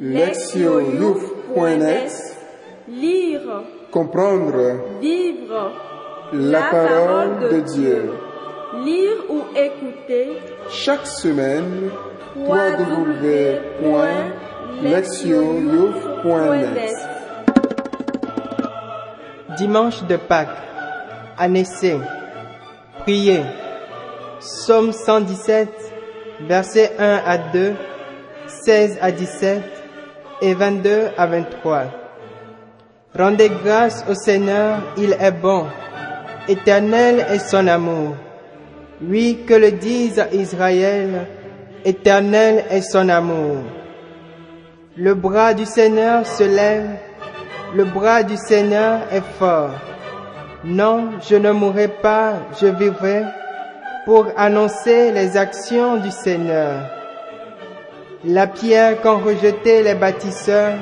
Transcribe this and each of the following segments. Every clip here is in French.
lectioyouf.net Lire, Comprendre. Vivre, la parole de Dieu. lire ou écouter. Chaque semaine, www.lectioyouf.net Dimanche de Pâques, année C. Priez. Psaume 117, versets 1 à 2, 16 à 17 et 22 à 23. Rendez grâce au Seigneur, il est bon. Éternel est son amour. Oui, que le dise Israël, éternel est son amour. Le bras du Seigneur se lève, le bras du Seigneur est fort. Non, je ne mourrai pas, je vivrai pour annoncer les actions du Seigneur. La pierre qu'ont rejetée les bâtisseurs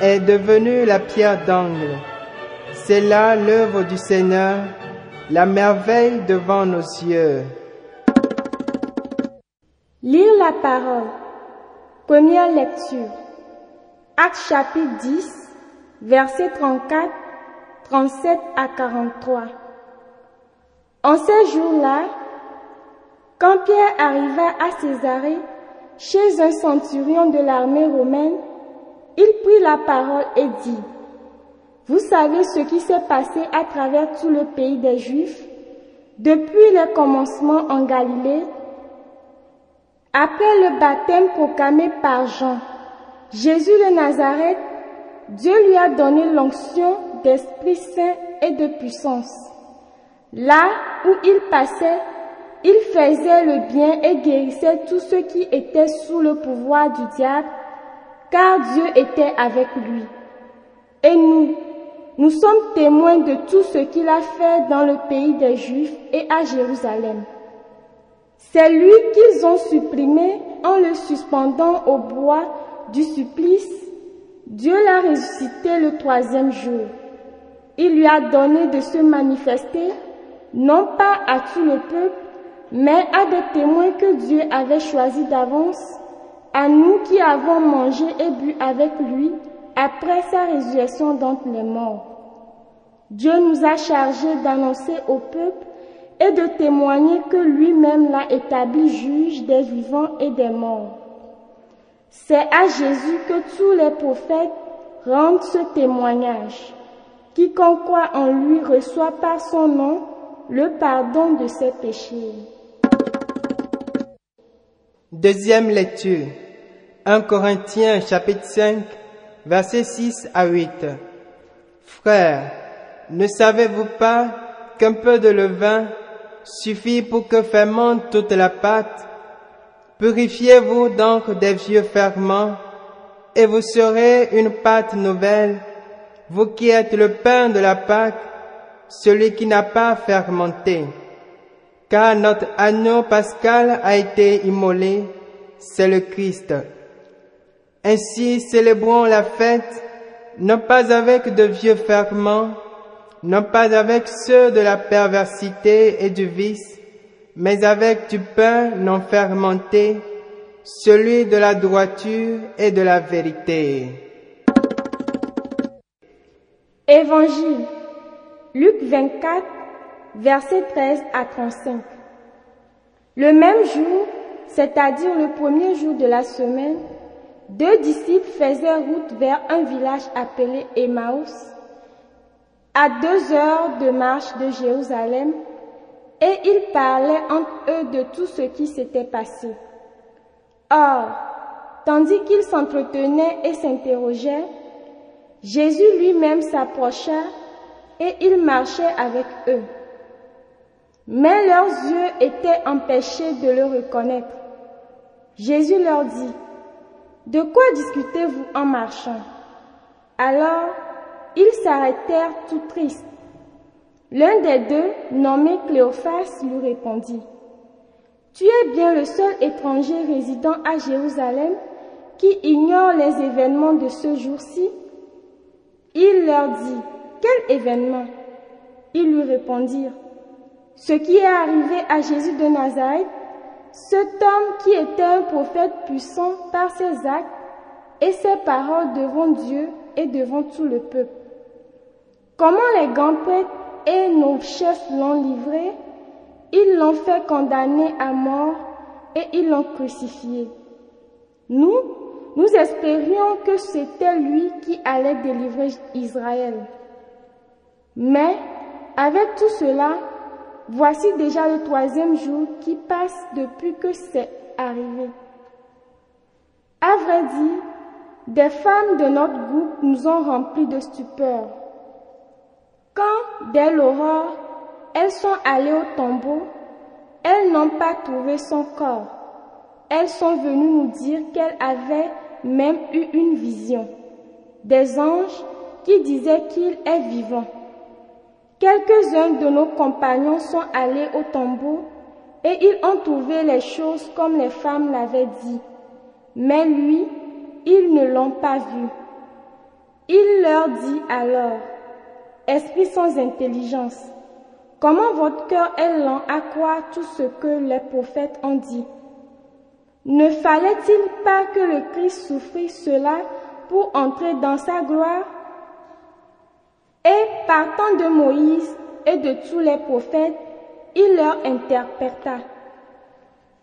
est devenue la pierre d'angle. C'est là l'œuvre du Seigneur, la merveille devant nos yeux. Lire la parole. Première lecture. Acte chapitre 10, versets 34, 37 à 43. En ces jours-là, quand Pierre arriva à Césarée, chez un centurion de l'armée romaine, il prit la parole et dit, Vous savez ce qui s'est passé à travers tout le pays des Juifs, depuis le commencement en Galilée, après le baptême proclamé par Jean, Jésus de Nazareth, Dieu lui a donné l'onction d'Esprit Saint et de puissance. Là où il passait, il faisait le bien et guérissait tous ceux qui étaient sous le pouvoir du diable, car Dieu était avec lui. Et nous, nous sommes témoins de tout ce qu'il a fait dans le pays des Juifs et à Jérusalem. C'est lui qu'ils ont supprimé en le suspendant au bois du supplice. Dieu l'a ressuscité le troisième jour. Il lui a donné de se manifester, non pas à tout le peuple, mais à des témoins que Dieu avait choisis d'avance, à nous qui avons mangé et bu avec lui après sa résurrection d'entre les morts. Dieu nous a chargés d'annoncer au peuple et de témoigner que lui-même l'a établi juge des vivants et des morts. C'est à Jésus que tous les prophètes rendent ce témoignage. Quiconque croit en lui reçoit par son nom le pardon de ses péchés. Deuxième lecture. 1 Corinthiens chapitre 5, versets 6 à 8. Frères, ne savez-vous pas qu'un peu de levain suffit pour que fermente toute la pâte? Purifiez-vous donc des vieux ferments et vous serez une pâte nouvelle, vous qui êtes le pain de la Pâque, celui qui n'a pas fermenté. Car notre agneau pascal a été immolé, c'est le Christ. Ainsi célébrons la fête, non pas avec de vieux ferments, non pas avec ceux de la perversité et du vice, mais avec du pain non fermenté, celui de la droiture et de la vérité. Évangile. Luc 24, versets 13 à 35. Le même jour, c'est-à-dire le premier jour de la semaine, deux disciples faisaient route vers un village appelé Emmaüs, à deux heures de marche de Jérusalem, et ils parlaient entre eux de tout ce qui s'était passé. Or, tandis qu'ils s'entretenaient et s'interrogeaient, Jésus lui-même s'approcha et il marchait avec eux. Mais leurs yeux étaient empêchés de le reconnaître. Jésus leur dit, De quoi discutez-vous en marchant? Alors, ils s'arrêtèrent tout tristes. L'un des deux, nommé Cléophas, lui répondit, Tu es bien le seul étranger résidant à Jérusalem qui ignore les événements de ce jour-ci Il leur dit, Quel événement? Ils lui répondirent, Ce qui est arrivé à Jésus de Nazareth, cet homme qui était un prophète puissant par ses actes et ses paroles devant Dieu et devant tout le peuple. Comment les grands prêtres et nos chefs l'ont livré? Ils l'ont fait condamner à mort et ils l'ont crucifié. Nous, nous espérions que c'était lui qui allait délivrer Israël. Mais avec tout cela, voici déjà le troisième jour qui passe depuis que c'est arrivé. À vrai dire, des femmes de notre groupe nous ont remplis de stupeur. Quand, dès l'aurore, elles sont allées au tombeau, elles n'ont pas trouvé son corps. Elles sont venues nous dire qu'elles avaient même eu une vision. Des anges qui disaient qu'il est vivant. Quelques-uns de nos compagnons sont allés au tombeau et ils ont trouvé les choses comme les femmes l'avaient dit. Mais lui, ils ne l'ont pas vu. Il leur dit alors, Esprit sans intelligence, comment votre cœur est lent à croire tout ce que les prophètes ont dit? Ne fallait-il pas que le Christ souffrit cela pour entrer dans sa gloire? Et partant de Moïse et de tous les prophètes, il leur interpréta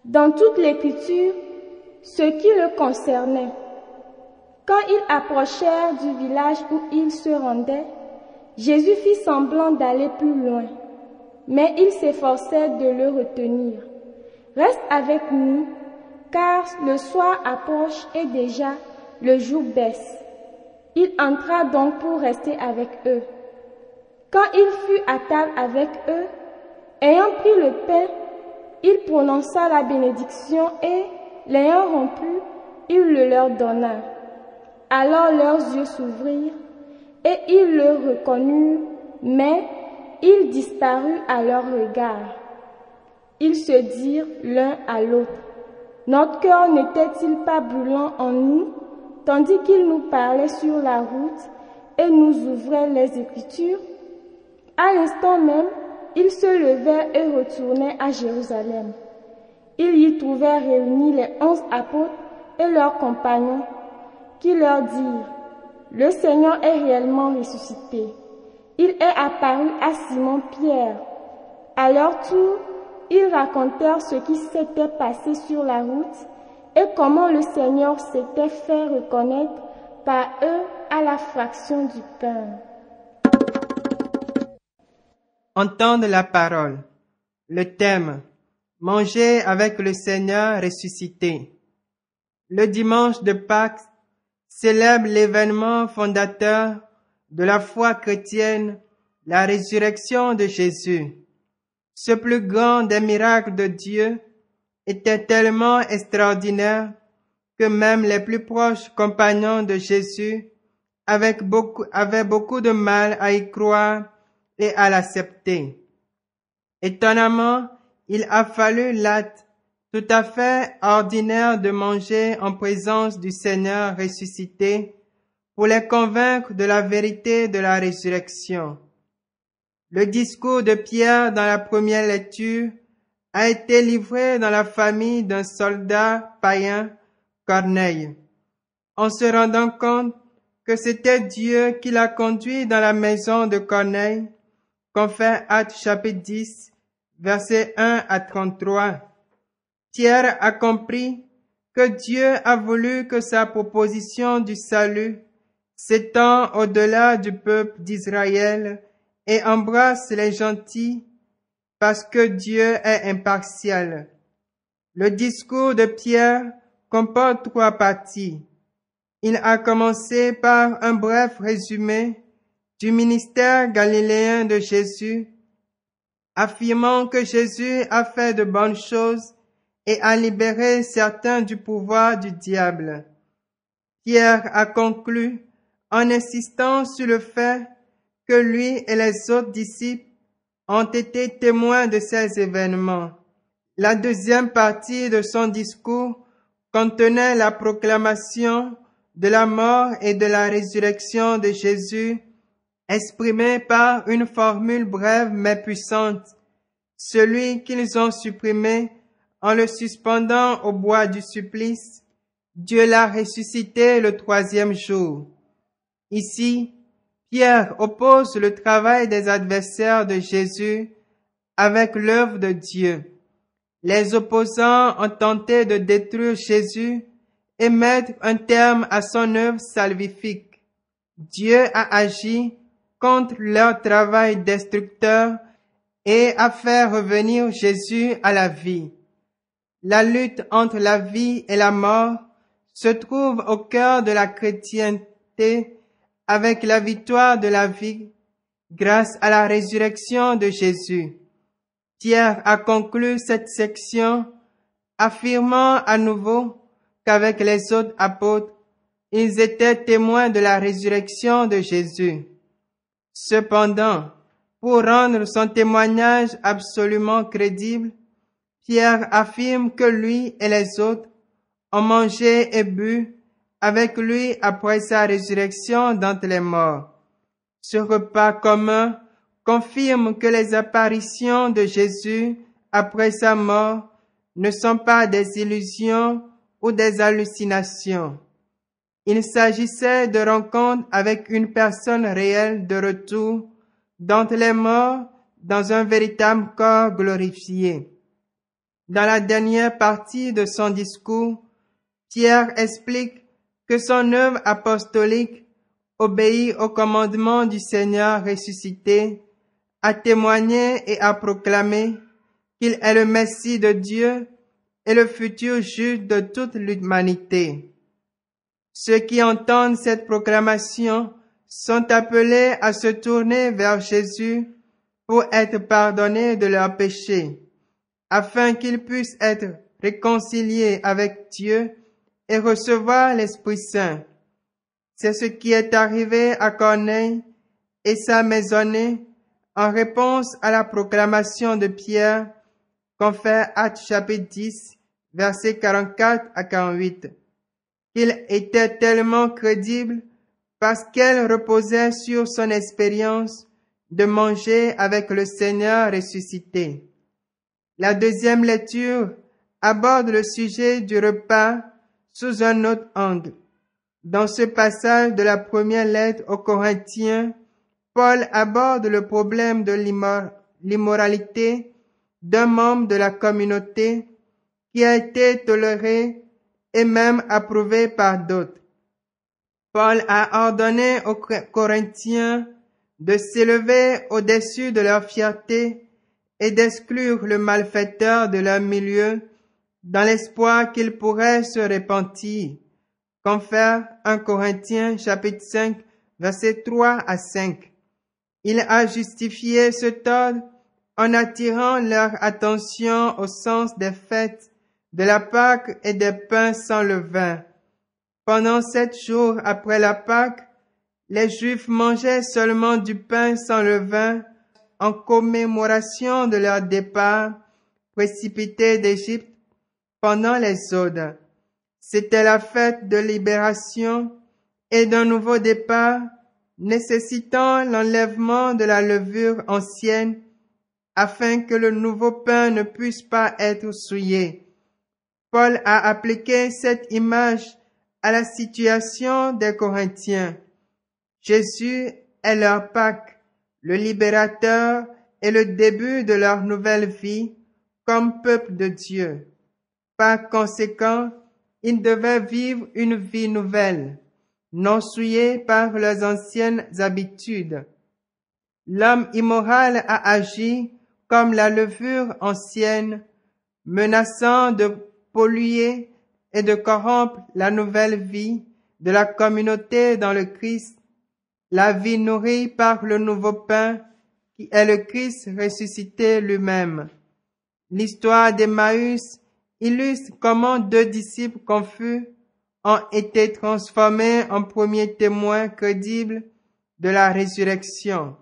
dans toute l'écriture ce qui le concernait. Quand ils approchèrent du village où ils se rendaient, Jésus fit semblant d'aller plus loin, mais il s'efforçait de le retenir. Reste avec nous, car le soir approche et déjà le jour baisse. Il entra donc pour rester avec eux. Quand il fut à table avec eux, ayant pris le pain, il prononça la bénédiction et, l'ayant rompu, il le leur donna. Alors leurs yeux s'ouvrirent et ils le reconnurent, mais il disparut à leur regard. Ils se dirent l'un à l'autre, Notre cœur n'était-il pas brûlant en nous, tandis qu'il nous parlait sur la route et nous ouvrait les Écritures? À l'instant même, ils se levèrent et retournaient à Jérusalem. Ils y trouvèrent réunis les onze apôtres et leurs compagnons, qui leur dirent le Seigneur est réellement ressuscité. Il est apparu à Simon-Pierre. À leur tour, ils racontèrent ce qui s'était passé sur la route et comment le Seigneur s'était fait reconnaître par eux à la fraction du pain. Entendre la parole. Le thème. Manger avec le Seigneur ressuscité. Le dimanche de Pâques célèbre l'événement fondateur de la foi chrétienne, la résurrection de Jésus. Ce plus grand des miracles de Dieu était tellement extraordinaire que même les plus proches compagnons de Jésus avaient beaucoup, avaient beaucoup de mal à y croire et à l'accepter. Étonnamment, il a fallu l'acte tout à fait ordinaire de manger en présence du Seigneur ressuscité pour les convaincre de la vérité de la résurrection. Le discours de Pierre dans la première lecture a été livré dans la famille d'un soldat païen, Corneille, en se rendant compte que c'était Dieu qui l'a conduit dans la maison de Corneille, fait Acte chapitre 10, versets 1 à 33. Pierre a compris que Dieu a voulu que sa proposition du salut s'étend au-delà du peuple d'Israël et embrasse les gentils parce que Dieu est impartial. Le discours de Pierre comporte trois parties. Il a commencé par un bref résumé du ministère galiléen de Jésus, affirmant que Jésus a fait de bonnes choses et à libérer certains du pouvoir du diable. Pierre a conclu en insistant sur le fait que lui et les autres disciples ont été témoins de ces événements. La deuxième partie de son discours contenait la proclamation de la mort et de la résurrection de Jésus, exprimée par une formule brève mais puissante. Celui qu'ils ont supprimé en le suspendant au bois du supplice, Dieu l'a ressuscité le troisième jour. Ici, Pierre oppose le travail des adversaires de Jésus avec l'œuvre de Dieu. Les opposants ont tenté de détruire Jésus et mettre un terme à son œuvre salvifique. Dieu a agi contre leur travail destructeur et a fait revenir Jésus à la vie. La lutte entre la vie et la mort se trouve au cœur de la chrétienté avec la victoire de la vie grâce à la résurrection de Jésus. Pierre a conclu cette section affirmant à nouveau qu'avec les autres apôtres, ils étaient témoins de la résurrection de Jésus. Cependant, pour rendre son témoignage absolument crédible, Pierre affirme que lui et les autres ont mangé et bu avec lui après sa résurrection d'entre les morts. Ce repas commun confirme que les apparitions de Jésus après sa mort ne sont pas des illusions ou des hallucinations. Il s'agissait de rencontres avec une personne réelle de retour d'entre les morts dans un véritable corps glorifié. Dans la dernière partie de son discours, Pierre explique que son œuvre apostolique obéit au commandement du Seigneur ressuscité, a témoigné et a proclamé qu'il est le Messie de Dieu et le futur juge de toute l'humanité. Ceux qui entendent cette proclamation sont appelés à se tourner vers Jésus pour être pardonnés de leurs péchés, afin qu'ils puissent être réconciliés avec Dieu et recevoir l'Esprit Saint. C'est ce qui est arrivé à Corneille et sa maisonnée en réponse à la proclamation de Pierre qu'on fait Actes chapitre 10, versets 44 à 48. Il était tellement crédible parce qu'elle reposait sur son expérience de manger avec le Seigneur ressuscité. La deuxième lecture aborde le sujet du repas sous un autre angle. Dans ce passage de la première lettre aux Corinthiens, Paul aborde le problème de l'immoralité d'un membre de la communauté qui a été toléré et même approuvé par d'autres. Paul a ordonné aux Corinthiens de s'élever au-dessus de leur fierté et d'exclure le malfaiteur de leur milieu dans l'espoir qu'il pourrait se repentir. Confère 1 Corinthiens chapitre 5 versets 3 à 5. Il a justifié ce ordre en attirant leur attention au sens des fêtes, de la Pâque et des pains sans levain. Pendant sept jours après la Pâque, les Juifs mangeaient seulement du pain sans levain en commémoration de leur départ précipité d'Égypte pendant les Odes. C'était la fête de libération et d'un nouveau départ nécessitant l'enlèvement de la levure ancienne afin que le nouveau pain ne puisse pas être souillé. Paul a appliqué cette image à la situation des Corinthiens. Jésus est leur Pâque, le libérateur et le début de leur nouvelle vie comme peuple de Dieu. Par conséquent, ils devaient vivre une vie nouvelle, non souillée par leurs anciennes habitudes. L'homme immoral a agi comme la levure ancienne, menaçant de polluer et de corrompre la nouvelle vie de la communauté dans le Christ, la vie nourrie par le nouveau pain qui est le Christ ressuscité lui-même. L'histoire d'Emmaüs illustre comment deux disciples confus ont été transformés en premiers témoins crédibles de la résurrection.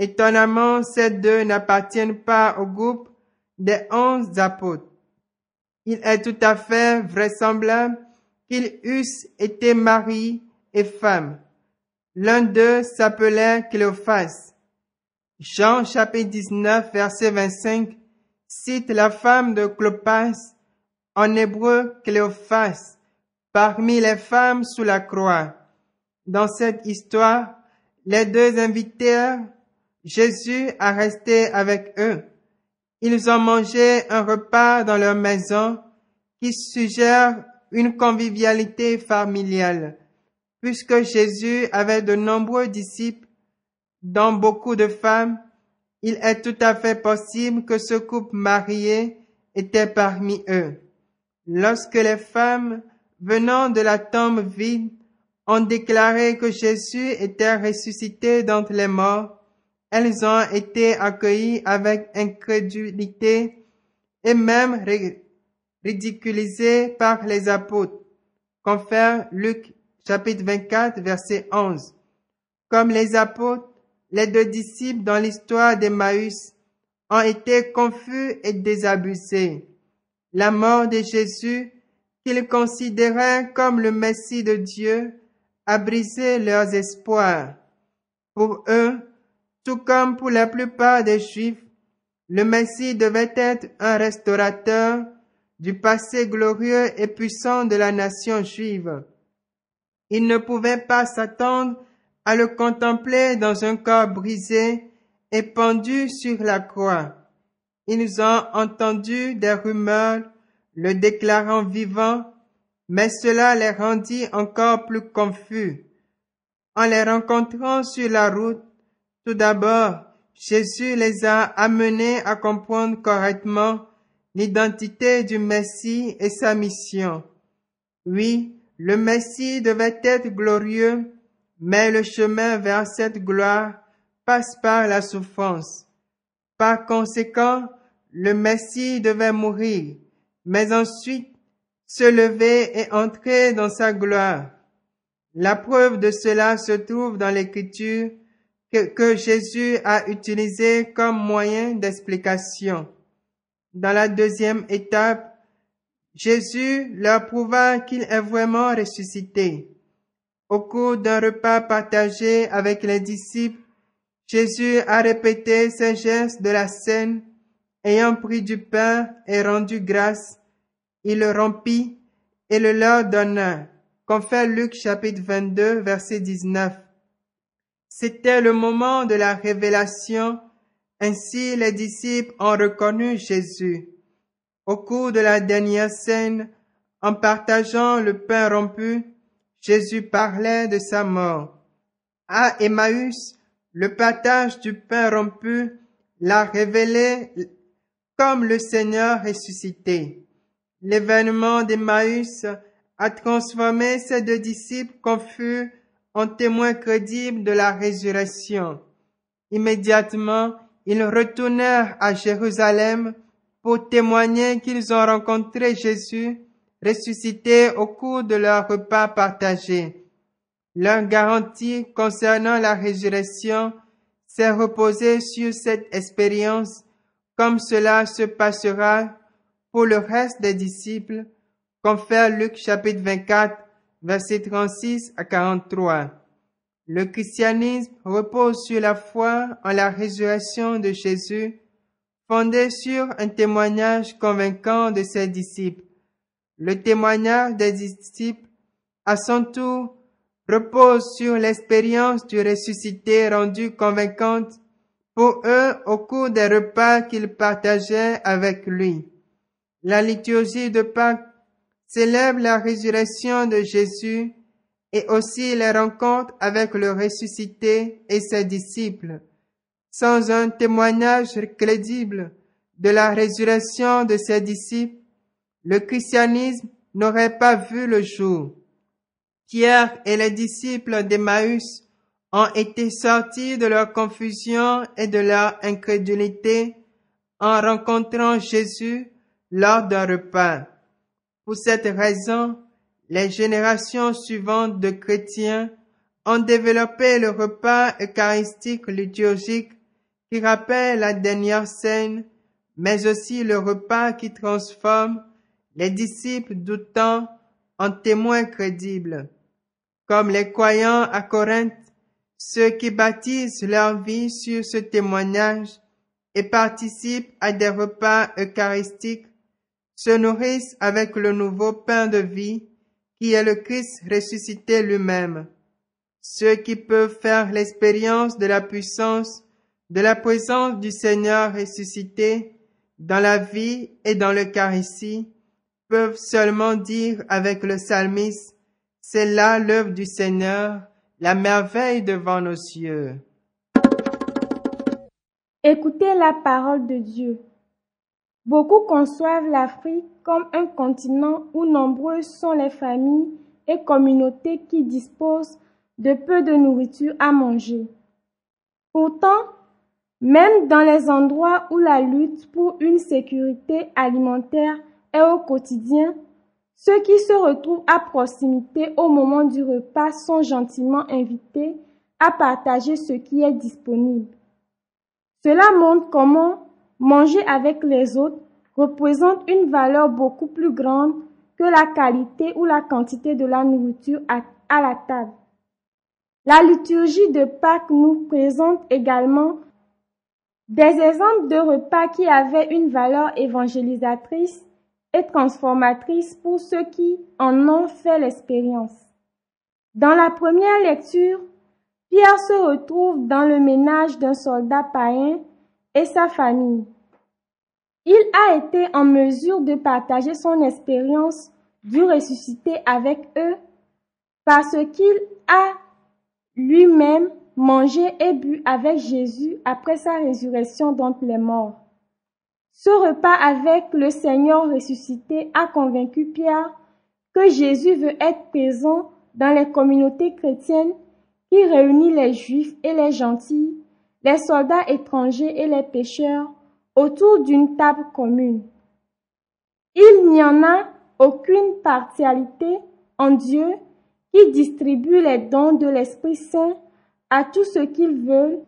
Étonnamment, ces deux n'appartiennent pas au groupe des onze apôtres. Il est tout à fait vraisemblable qu'ils eussent été mari et femme. L'un d'eux s'appelait Cléophas. Jean chapitre 19 verset 25 cite la femme de Clopas, en hébreu Cléophas, parmi les femmes sous la croix. Dans cette histoire, les deux invitèrent Jésus à rester avec eux. Ils ont mangé un repas dans leur maison qui suggère une convivialité familiale. Puisque Jésus avait de nombreux disciples, dont beaucoup de femmes, il est tout à fait possible que ce couple marié était parmi eux. Lorsque les femmes venant de la tombe vide ont déclaré que Jésus était ressuscité d'entre les morts, elles ont été accueillies avec incrédulité et même ridiculisées par les apôtres. Confère Luc chapitre 24 verset 11. Comme les apôtres, les deux disciples dans l'histoire d'Emmaüs ont été confus et désabusés. La mort de Jésus, qu'ils considéraient comme le Messie de Dieu, a brisé leurs espoirs. Pour eux, tout comme pour la plupart des Juifs, le Messie devait être un restaurateur du passé glorieux et puissant de la nation juive. Ils ne pouvaient pas s'attendre à le contempler dans un corps brisé et pendu sur la croix. Ils ont entendu des rumeurs le déclarant vivant, mais cela les rendit encore plus confus. En les rencontrant sur la route, tout d'abord, Jésus les a amenés à comprendre correctement l'identité du Messie et sa mission. Oui, le Messie devait être glorieux, mais le chemin vers cette gloire passe par la souffrance. Par conséquent, le Messie devait mourir, mais ensuite se lever et entrer dans sa gloire. La preuve de cela se trouve dans l'écriture que, que, Jésus a utilisé comme moyen d'explication. Dans la deuxième étape, Jésus leur prouva qu'il est vraiment ressuscité. Au cours d'un repas partagé avec les disciples, Jésus a répété ces gestes de la scène, ayant pris du pain et rendu grâce, il le rompit et le leur donna. Confère Luc chapitre 22 verset 19. C'était le moment de la révélation, ainsi les disciples ont reconnu Jésus. Au cours de la dernière scène, en partageant le pain rompu, Jésus parlait de sa mort. À Emmaüs, le partage du pain rompu l'a révélé comme le Seigneur ressuscité. L'événement d'Emmaüs a transformé ces deux disciples confus en témoins crédibles de la résurrection. Immédiatement, ils retournèrent à Jérusalem pour témoigner qu'ils ont rencontré Jésus ressuscité au cours de leur repas partagé. Leur garantie concernant la résurrection s'est reposée sur cette expérience, comme cela se passera pour le reste des disciples, confère Luc chapitre 24, versets 36 à 43. Le christianisme repose sur la foi en la résurrection de Jésus, fondé sur un témoignage convaincant de ses disciples. Le témoignage des disciples, à son tour, repose sur l'expérience du ressuscité rendue convaincante pour eux au cours des repas qu'ils partageaient avec lui. La liturgie de Pâques célèbre la résurrection de Jésus et aussi les rencontres avec le ressuscité et ses disciples. Sans un témoignage crédible de la résurrection de ses disciples, le christianisme n'aurait pas vu le jour. Pierre et les disciples d'Emmaüs ont été sortis de leur confusion et de leur incrédulité en rencontrant Jésus lors d'un repas. Pour cette raison, les générations suivantes de chrétiens ont développé le repas eucharistique liturgique qui rappelle la dernière scène, mais aussi le repas qui transforme les disciples doutant en témoins crédibles. Comme les croyants à Corinthe, ceux qui baptisent leur vie sur ce témoignage et participent à des repas eucharistiques se nourrissent avec le nouveau pain de vie qui est le Christ ressuscité lui-même. Ceux qui peuvent faire l'expérience de la puissance, de la présence du Seigneur ressuscité dans la vie et dans le ici, peuvent seulement dire avec le psalmiste, c'est là l'œuvre du Seigneur, la merveille devant nos yeux. Écoutez la parole de Dieu. Beaucoup conçoivent l'Afrique comme un continent où nombreuses sont les familles et communautés qui disposent de peu de nourriture à manger. Pourtant, même dans les endroits où la lutte pour une sécurité alimentaire est au quotidien, ceux qui se retrouvent à proximité au moment du repas sont gentiment invités à partager ce qui est disponible. Cela montre comment manger avec les autres représente une valeur beaucoup plus grande que la qualité ou la quantité de la nourriture à, la table. La liturgie de Pâques nous présente également des exemples de repas qui avaient une valeur évangélisatrice et transformatrice pour ceux qui en ont fait l'expérience. Dans la première lecture, Pierre se retrouve dans le ménage d'un soldat païen sa famille. Il a été en mesure de partager son expérience du ressuscité avec eux parce qu'il a lui-même mangé et bu avec Jésus après sa résurrection d'entre les morts. Ce repas avec le Seigneur ressuscité a convaincu Pierre que Jésus veut être présent dans les communautés chrétiennes qui réunit les juifs et les gentils, les soldats étrangers et les pécheurs autour d'une table commune. Il n'y en a aucune partialité en Dieu qui distribue les dons de l'Esprit Saint à tous ceux qu'il veut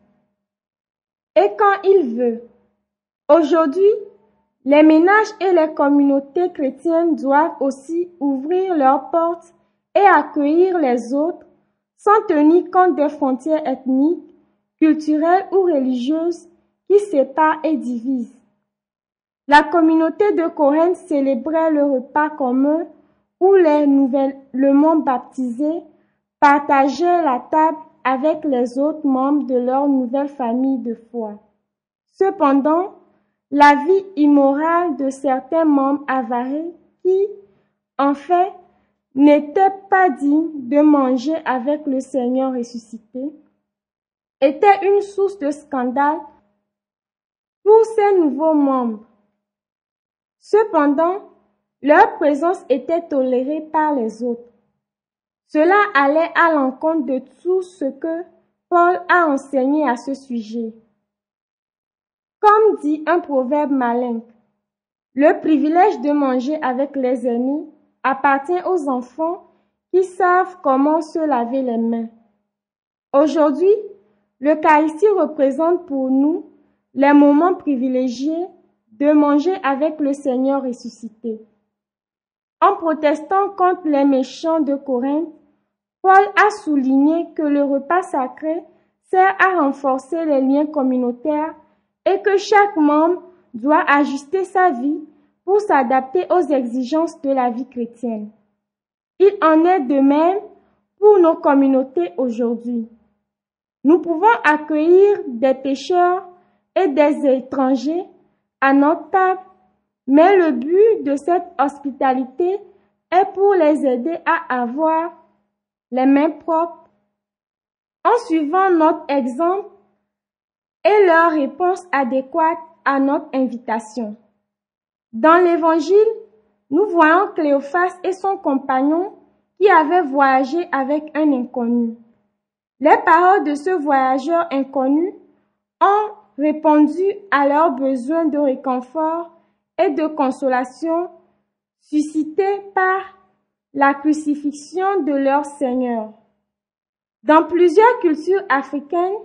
et quand il veut. Aujourd'hui, les ménages et les communautés chrétiennes doivent aussi ouvrir leurs portes et accueillir les autres sans tenir compte des frontières ethniques, culturelles ou religieuses qui séparent et divisent. La communauté de Corinthe célébrait le repas commun où les nouvellement baptisés partageaient la table avec les autres membres de leur nouvelle famille de foi. Cependant, la vie immorale de certains membres avarés qui, en fait, n'étaient pas dignes de manger avec le Seigneur ressuscité, était une source de scandale pour ces nouveaux membres. Cependant, leur présence était tolérée par les autres. Cela allait à l'encontre de tout ce que Paul a enseigné à ce sujet. Comme dit un proverbe malin, le privilège de manger avec les amis appartient aux enfants qui savent comment se laver les mains. Aujourd'hui, l'Eucharistie représente pour nous les moments privilégiés de manger avec le Seigneur ressuscité. En protestant contre les méchants de Corinthe, Paul a souligné que le repas sacré sert à renforcer les liens communautaires et que chaque membre doit ajuster sa vie pour s'adapter aux exigences de la vie chrétienne. Il en est de même pour nos communautés aujourd'hui. Nous pouvons accueillir des pécheurs et des étrangers à notre table, mais le but de cette hospitalité est pour les aider à avoir les mains propres en suivant notre exemple et leur réponse adéquate à notre invitation. Dans l'évangile, nous voyons Cléophas et son compagnon qui avaient voyagé avec un inconnu. Les paroles de ce voyageur inconnu ont répondu à leurs besoins de réconfort et de consolation suscités par la crucifixion de leur Seigneur. Dans plusieurs cultures africaines,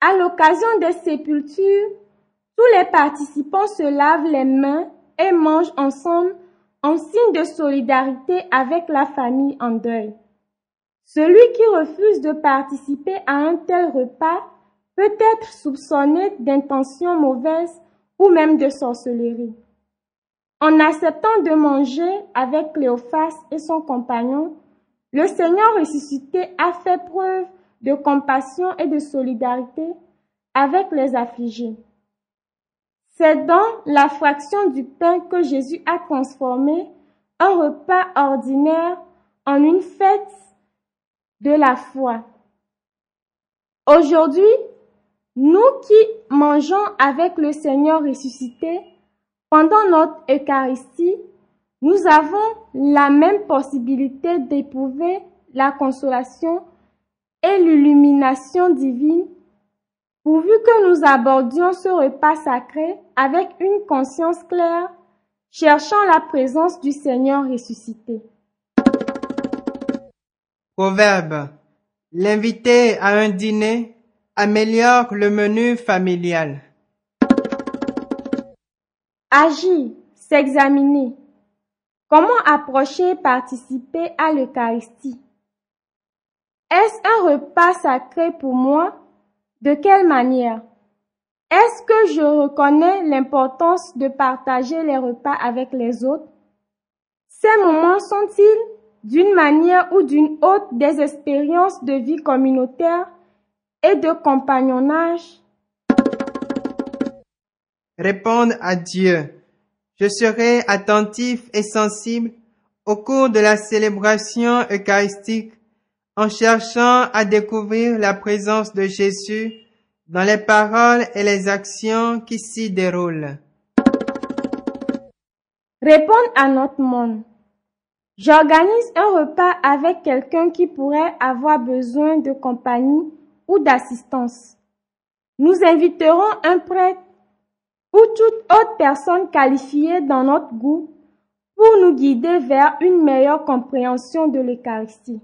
à l'occasion des sépultures, tous les participants se lavent les mains et mangent ensemble en signe de solidarité avec la famille en deuil. Celui qui refuse de participer à un tel repas peut être soupçonné d'intentions mauvaises ou même de sorcellerie. En acceptant de manger avec Cléophas et son compagnon, le Seigneur ressuscité a fait preuve de compassion et de solidarité avec les affligés. C'est dans la fraction du pain que Jésus a transformé un repas ordinaire en une fête de la foi. Aujourd'hui, nous qui mangeons avec le Seigneur ressuscité, pendant notre Eucharistie, nous avons la même possibilité d'éprouver la consolation et l'illumination divine pourvu que nous abordions ce repas sacré avec une conscience claire, cherchant la présence du Seigneur ressuscité. Proverbe. L'invité à un dîner améliore le menu familial. Agir, s'examiner. Comment approcher et participer à l'Eucharistie? Est-ce un repas sacré pour moi? De quelle manière? Est-ce que je reconnais l'importance de partager les repas avec les autres? Ces moments sont-ils, d'une manière ou d'une autre, des expériences de vie communautaire et de compagnonnage Répondre à Dieu. Je serai attentif et sensible au cours de la célébration eucharistique en cherchant à découvrir la présence de Jésus dans les paroles et les actions qui s'y déroulent. Répondre à notre monde. J'organise un repas avec quelqu'un qui pourrait avoir besoin de compagnie ou d'assistance. Nous inviterons un prêtre ou toute autre personne qualifiée dans notre goût pour nous guider vers une meilleure compréhension de l'Eucharistie.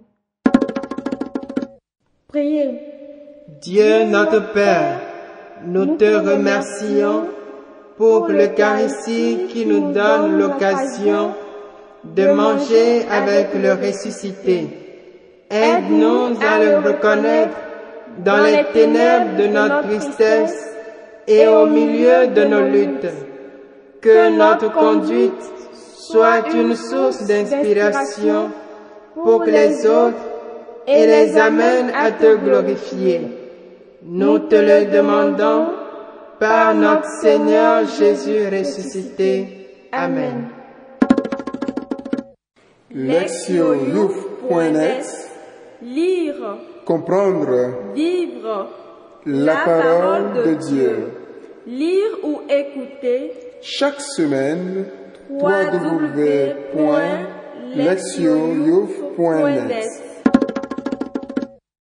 Priez. Dieu notre Père, nous te remercions pour l'Eucharistie qui nous donne l'occasion de manger avec le ressuscité. Aide-nous à le reconnaître dans les ténèbres de notre tristesse et au milieu de nos luttes. Que notre conduite soit une source d'inspiration pour les autres et les amène à te glorifier. Nous te le demandons par notre Seigneur Jésus ressuscité. Amen. Lectionyouf.net Lire, Comprendre. Vivre. La parole de Dieu. Lire ou écouter. Chaque semaine, www.lectionyouf.net